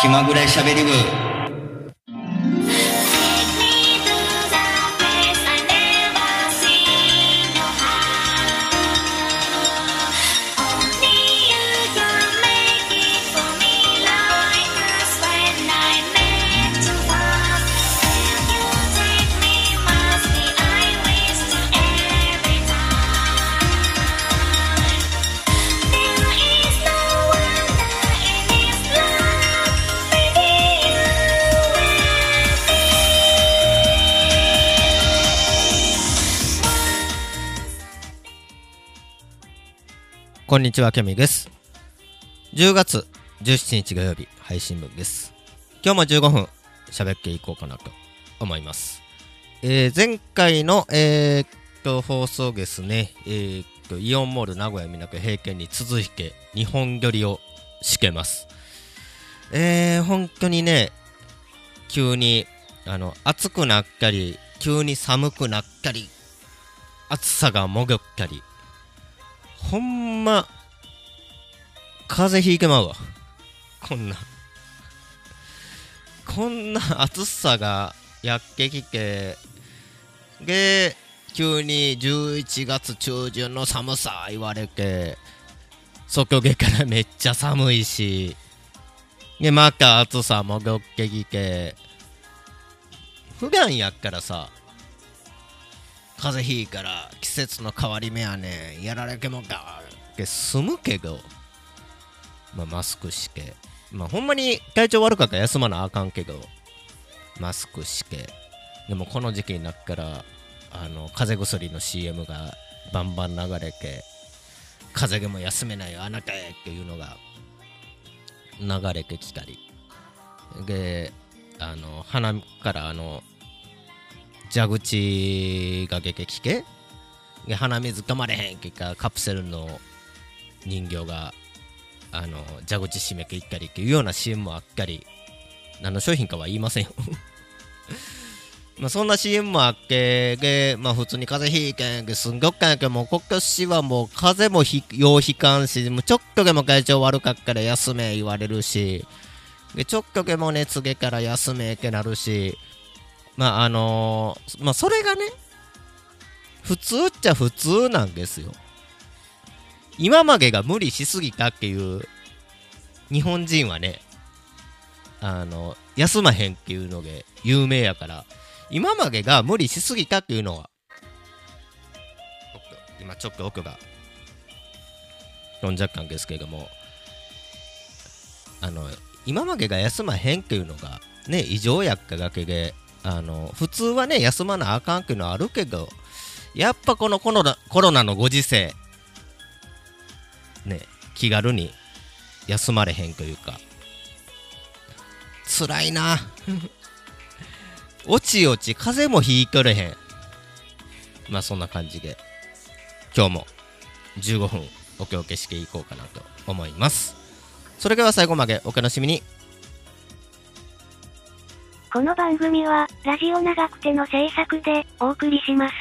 気まぐれしゃべり部。こんにちは、キャミです。10月17日土曜日配信分です。今日も15分喋っていこうかなと思います。えー前回の、えーっと放送ですね、えーっとイオンモール名古屋港平家に続いて日本撮りをしけます。えー、本当にね、急にあの暑くなったり、急に寒くなったり、暑さがもぐったり、ほんま、風邪ひいてまうわ。こんな。こんな暑さがやってきて、で、急に11月中旬の寒さ言われて、外下からめっちゃ寒いし、で、また暑さ戻ってきて、普段やったらさ、風邪ひいから季節の変わり目やねやられてもか。って済むけど、まあ、マスクしてまあほんまに体調悪かったら休まなあかんけどマスクしてでもこの時期になったらあの風邪薬の CM がバンバン流れて風邪でも休めないよあなたへっていうのが流れてきたり。であの鼻からあの蛇口が出てきてで鼻水止まれへんってかカプセルの人形があの蛇口閉めていったりっていうような CM もあったり。何の商品かは言いませんよ。まあそんな CM もあってで、まあ、普通に風邪ひいけんすんごくかんやけどもう今年はもう風邪もひようひかんしもうちょっとでも体調悪かったら休め言われるし。でちょっとでも熱げから休めってなるし。まああのーまあそれがね普通っちゃ普通なんですよ。今までが無理しすぎたっていう日本人はねあの休まへんっていうので有名やから今までが無理しすぎたっていうのは今ちょっと奥が飛んじゃったんですけれどもあの今までが休まへんっていうのがね異常やっただけであの普通はね休まなあかんっていうのはあるけどやっぱこのコロナコロナのご時世ね気軽に休まれへんというか辛いな。おちおち風邪もひいとれへん。まあそんな感じで今日も15分お気をけしていこうかなと思います。それでは最後までお楽しみにこの番組は、ラジオ長くての制作で、お送りします。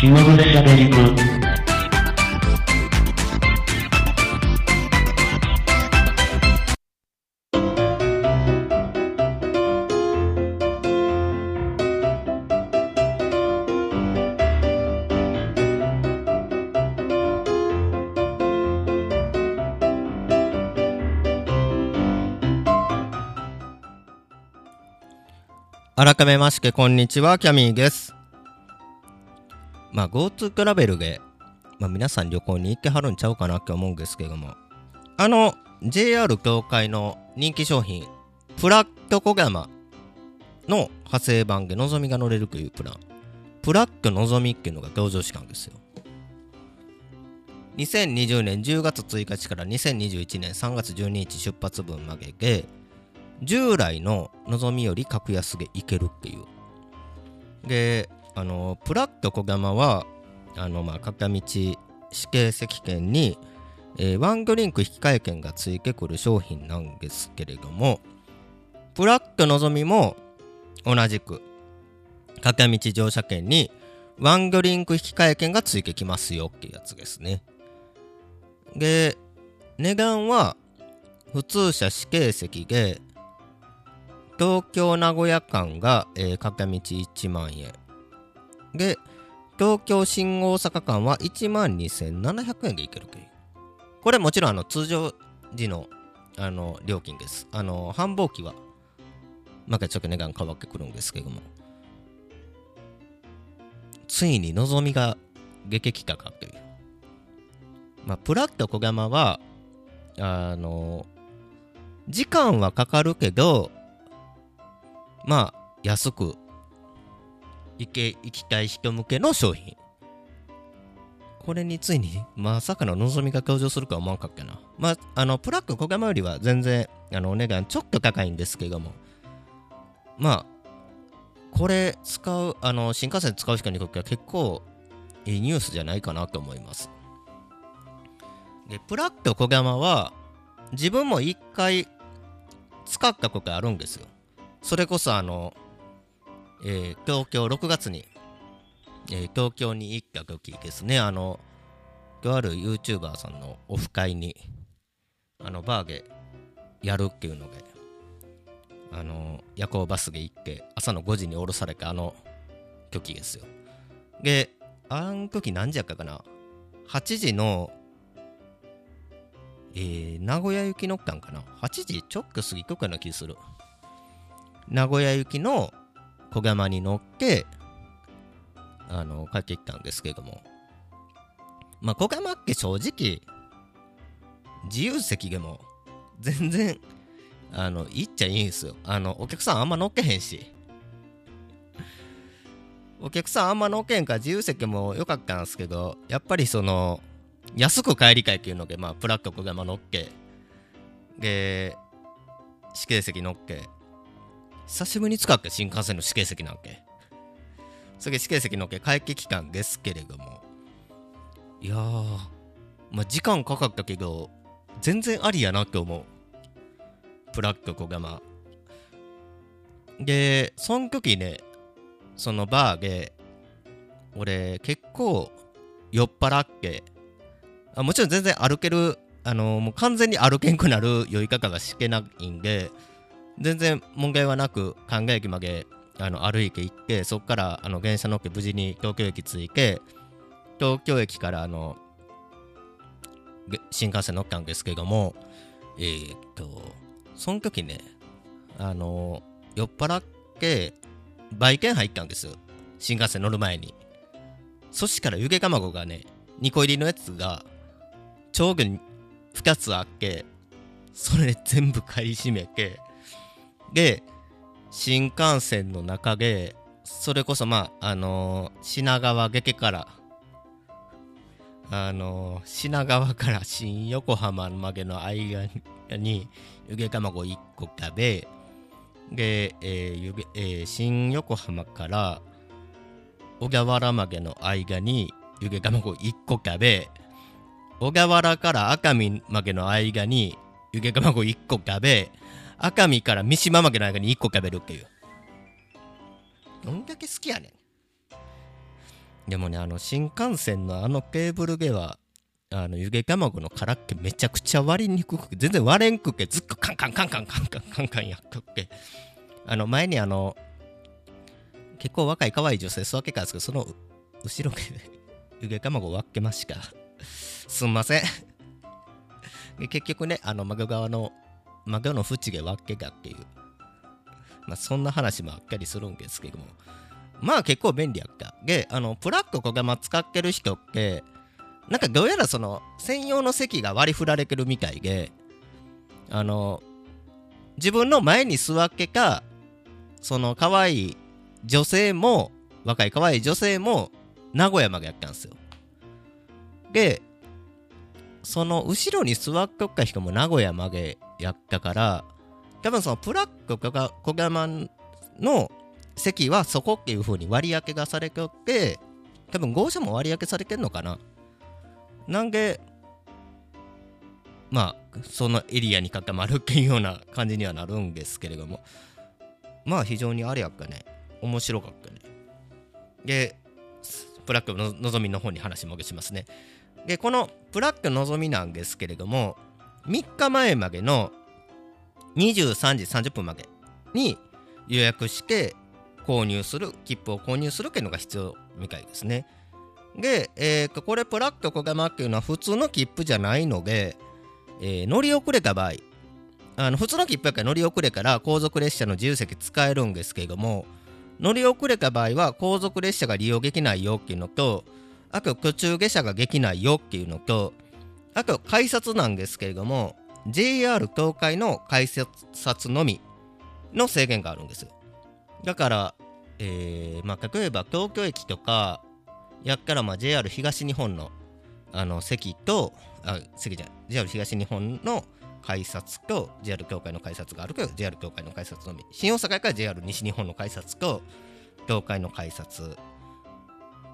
気まぐれしゃべりま改めましてこんにちはキャミーです。まあ GoTo トラベルで、まあ、皆さん旅行に行ってはるんちゃうかなって思うんですけども。あの JR 東海の人気商品プラット小山の派生版でのぞみが乗れるというプラン。プラットのぞみっていうのが登場したんですよ。2020年10月1日から2021年3月12日出発分までで従来ののぞみより格安で行けるっていうであのプラット小玉はあのまあ片道指定席券に、えーワンドリンク引換券がついてくる商品なんですけれどもプラットのぞみも同じく片道乗車券にワンドリンク引換券がついてきますよっていうやつですね。で、値段は普通車指定席で東京名古屋間が、えー、片道1万円。で、東京新大阪間は1万2700円で行けるけこれもちろんあの通常時のあの料金です。あの繁忙期は、またちょっと値段変わってくるんですけども。ついに望みが激激化かという。まあ、プラット小山は、あの、時間はかかるけど、まあ、安く行け、行きたい人向けの商品。これについに、まさかの望みが登場するか思わんかったな。まあ、あの、プラック小山よりは全然、あの、お値段ちょっと高いんですけども、まあ、これ使う、あの、新幹線使う人にとっては結構いいニュースじゃないかなと思います。で、プラック小山は、自分も一回使ったことあるんですよ。それこそあの、えー東京6月に、えー東京に行った時ですね、あの、とある YouTuber さんのオフ会に、あの、バーゲやるっていうので、あの、夜行バスで行って、朝の5時に降ろされたあの時ですよ。で、あの時何時やったかな ?8 時の、えー名古屋行き乗ったんかな ?8 時ちょっと過ぎとかな気する。名古屋行きの小山に乗って、あの、帰ってきたんですけども。まあ、小山って正直、自由席でも、全然、あの、行っちゃいいんですよ。あの、お客さんあんま乗っけへんし。お客さんあんま乗っけんから自由席も良かったんですけど、やっぱりその、安く帰り会っていうので、まあ、プラット小山乗っけ、で、指定席乗っけ、久しぶりに使って新幹線の指定席なんけ？それで指定席のけ会期期間ですけれども。いやー、まあ、時間かかったけど、全然ありやなって思う。プラック小山。で、その時ね、そのバーで、俺結構酔っ払って、あもちろん全然歩ける、あのもう完全に歩けんくなる酔い方がしけないんで、全然問題はなく神田駅まであの歩いて行ってそこからあの電車乗って無事に東京駅着いて東京駅からあの新幹線乗ったんですけどもえー、っとその時ねあの酔っ払って売券入ったんです。よ新幹線乗る前に。そしたら湯気卵がね2個入りのやつが上下に2つあってそれ全部買い占めてで新幹線の中でそれこそまああのー品川劇からあのー品川から 新横浜までの間に湯気卵1個食べで、えー湯気えー新横浜から小田原までの間に湯気卵1個食べ小田原から熱海までの間に湯気卵1個食べ熱海から三島までの間に1個食べるっていう。どんだけ好きやねん。でもねあの新幹線のあのケーブルではあの湯気卵の殻っけめちゃくちゃ割りにくく全然割れんくけずっとカンカンカンカンカンカンカンカンやっとっけあの前にあの結構若い可愛い女性座けたんですけどその後ろで 湯気卵割っけました。すんません。結局ねあのマグ側のマグの縁で割っけたっていうまあそんな話もあったりするんですけどもまあ結構便利やったであのプラック小玉使ってる人ってなんかどうやらその専用の席が割り振られてるみたいであの自分の前に座っけかその可愛い女性も若い可愛い女性も名古屋までやったんですよでその後ろに座っとった人も名古屋までやったから多分そのプラック小小玉の席はそこっていう風に割り当てがされておって多分号車も割り当てされてんのかななんでまあそのエリアに固まるっていうような感じにはなるんですけれどもまあ非常にあれやっかね面白かったねで、ブラックののぞみの方に話戻しますね。で、このブラックのぞみなんですけれども、3日前までの23時30分までに予約して購入する、切符を購入するっていうのが必要みたいですね。で、えーこれ、ブラック小玉っていうのは普通の切符じゃないので、えー乗り遅れた場合、あの普通の切符やから乗り遅れから後続列車の自由席使えるんですけれども、乗り遅れた場合は後続列車が利用できないよっていうのと、あと途中下車ができないよっていうのと、あと改札なんですけれども、JR 東海の改札のみの制限があるんです。だから、えーまあ、例えば東京駅とかやったらまあ JR 東日本のあの席とあ席じゃない JR 東日本の改札と JR 東海の改札があるけど JR 東海の改札のみ新大阪から JR 西日本の改札と東海の改札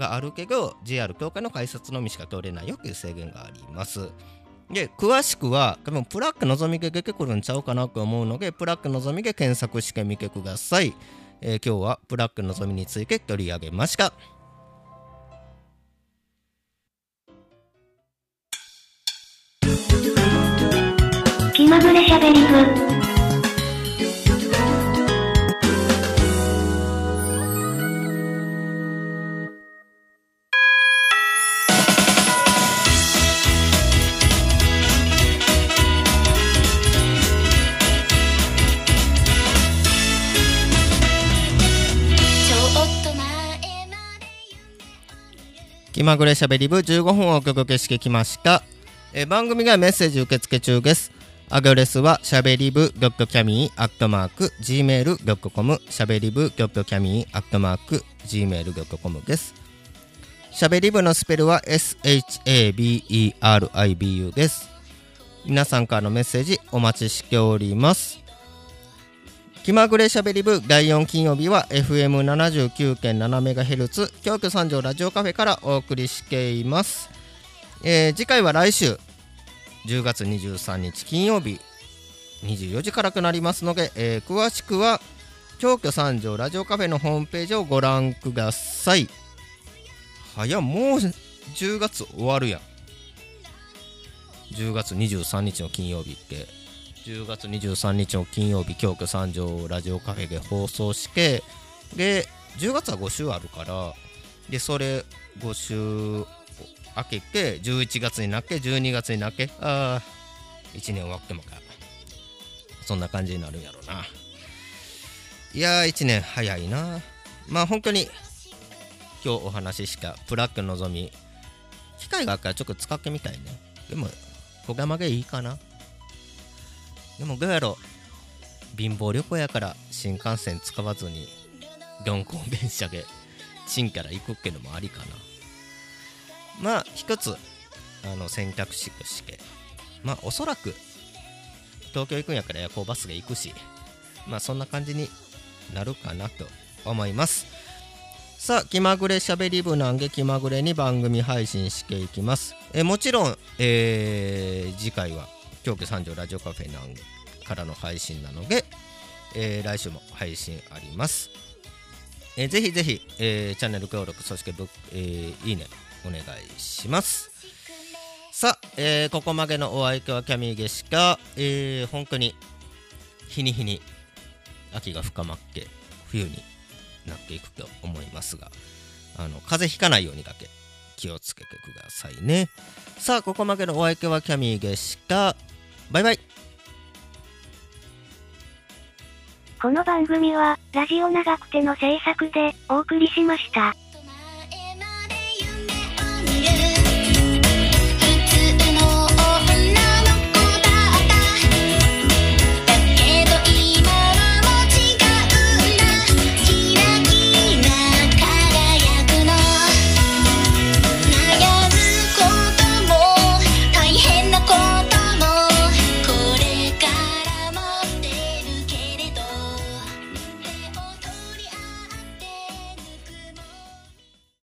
があるけど JR 東海の改札のみしか通れないよっていう制限があります。で詳しくは多分プラックのぞみで出てくるんちゃうかなと思うのでプラックのぞみで検索してみてください、えー今日はプラックのぞみについて取り上げました。気まぐれしゃべり部。気まぐれしゃべり部15分をお届けしてきました、えー番組がメッセージ受付中です。アドレスはしゃべり部 .cami アットマーク gmail.com しゃべり部 .cami アットマーク gmail.com です。しゃべり部のスペルは SHABERIBU です。皆さんからのメッセージお待ちしております。気まぐれしゃべり部第4金曜日は FM79.7MHz 京都三条ラジオカフェからお送りしています、えー次回は来週10月23日金曜日24時からとなりますので、えー詳しくは京都三条ラジオカフェのホームページをご覧ください。早っもう10月終わるやん。10月23日の金曜日って。10月23日の金曜日京都三条ラジオカフェで放送してで10月は5週あるからでそれ5週明けて11月になって12月になってああ1年終わってもか。そんな感じになるんやろうな。いやー1年早いな。まあ本当に今日お話ししたプラックのぞみ機会があったらちょっと使ってみたいね。でも小玉でいいかな。でもどうやろ貧乏旅行やから新幹線使わずに四行電車で新から行くってのもありかな。まあ一つあの選択肢としてまあおそらく東京行くんやから夜行バスで行くしまあそんな感じになるかなと思います。さあ気まぐれしゃべり部なんで気まぐれに番組配信していきます。えもちろん、えー次回は京都三条ラジオカフェなんからの配信なので、えー来週も配信あります、えーぜひぜひ、えーチャンネル登録そしてぶ、えーいいねお願いします。さあ、えーここまでのお相手はキャミーゲシカ、えー本当に日に日に秋が深まって冬になっていくと思いますがあの風邪ひかないようにだけ気をつけてくださいね。さあここまでのお相手はキャミーゲシカ。バイバイこの番組は、ラジオ長くての制作でお送りしました。